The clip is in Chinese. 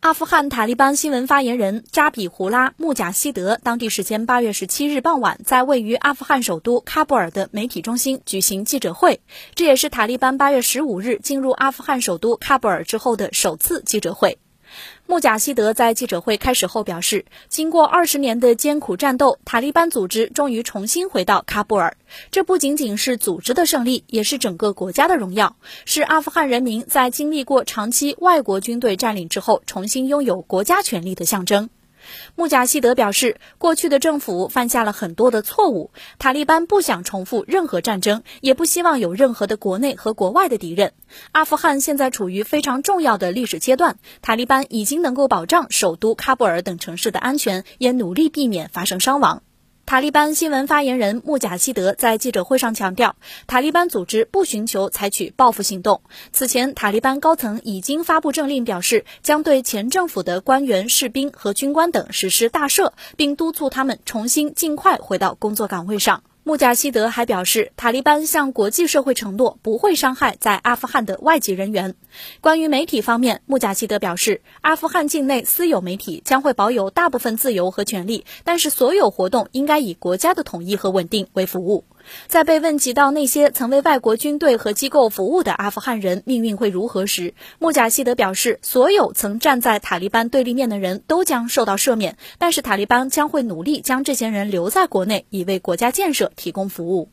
阿富汗塔利班新闻发言人扎比胡拉·穆贾希德当地时间八月十七日傍晚，在位于阿富汗首都喀布尔的媒体中心举行记者会，这也是塔利班八月十五日进入阿富汗首都喀布尔之后的首次记者会。穆贾希德在记者会开始后表示，经过二十年的艰苦战斗，塔利班组织终于重新回到喀布尔。这不仅仅是组织的胜利，也是整个国家的荣耀，是阿富汗人民在经历过长期外国军队占领之后，重新拥有国家权力的象征。穆贾希德表示，过去的政府犯下了很多的错误。塔利班不想重复任何战争，也不希望有任何的国内和国外的敌人。阿富汗现在处于非常重要的历史阶段，塔利班已经能够保障首都喀布尔等城市的安全，也努力避免发生伤亡。塔利班新闻发言人穆贾希德在记者会上强调，塔利班组织不寻求采取报复行动。此前，塔利班高层已经发布政令，表示将对前政府的官员、士兵和军官等实施大赦，并督促他们重新尽快回到工作岗位上。穆贾希德还表示，塔利班向国际社会承诺不会伤害在阿富汗的外籍人员。关于媒体方面，穆贾希德表示，阿富汗境内私有媒体将会保有大部分自由和权利，但是所有活动应该以国家的统一和稳定为服务。在被问及到那些曾为外国军队和机构服务的阿富汗人命运会如何时，穆贾希德表示，所有曾站在塔利班对立面的人都将受到赦免，但是塔利班将会努力将这些人留在国内，以为国家建设提供服务。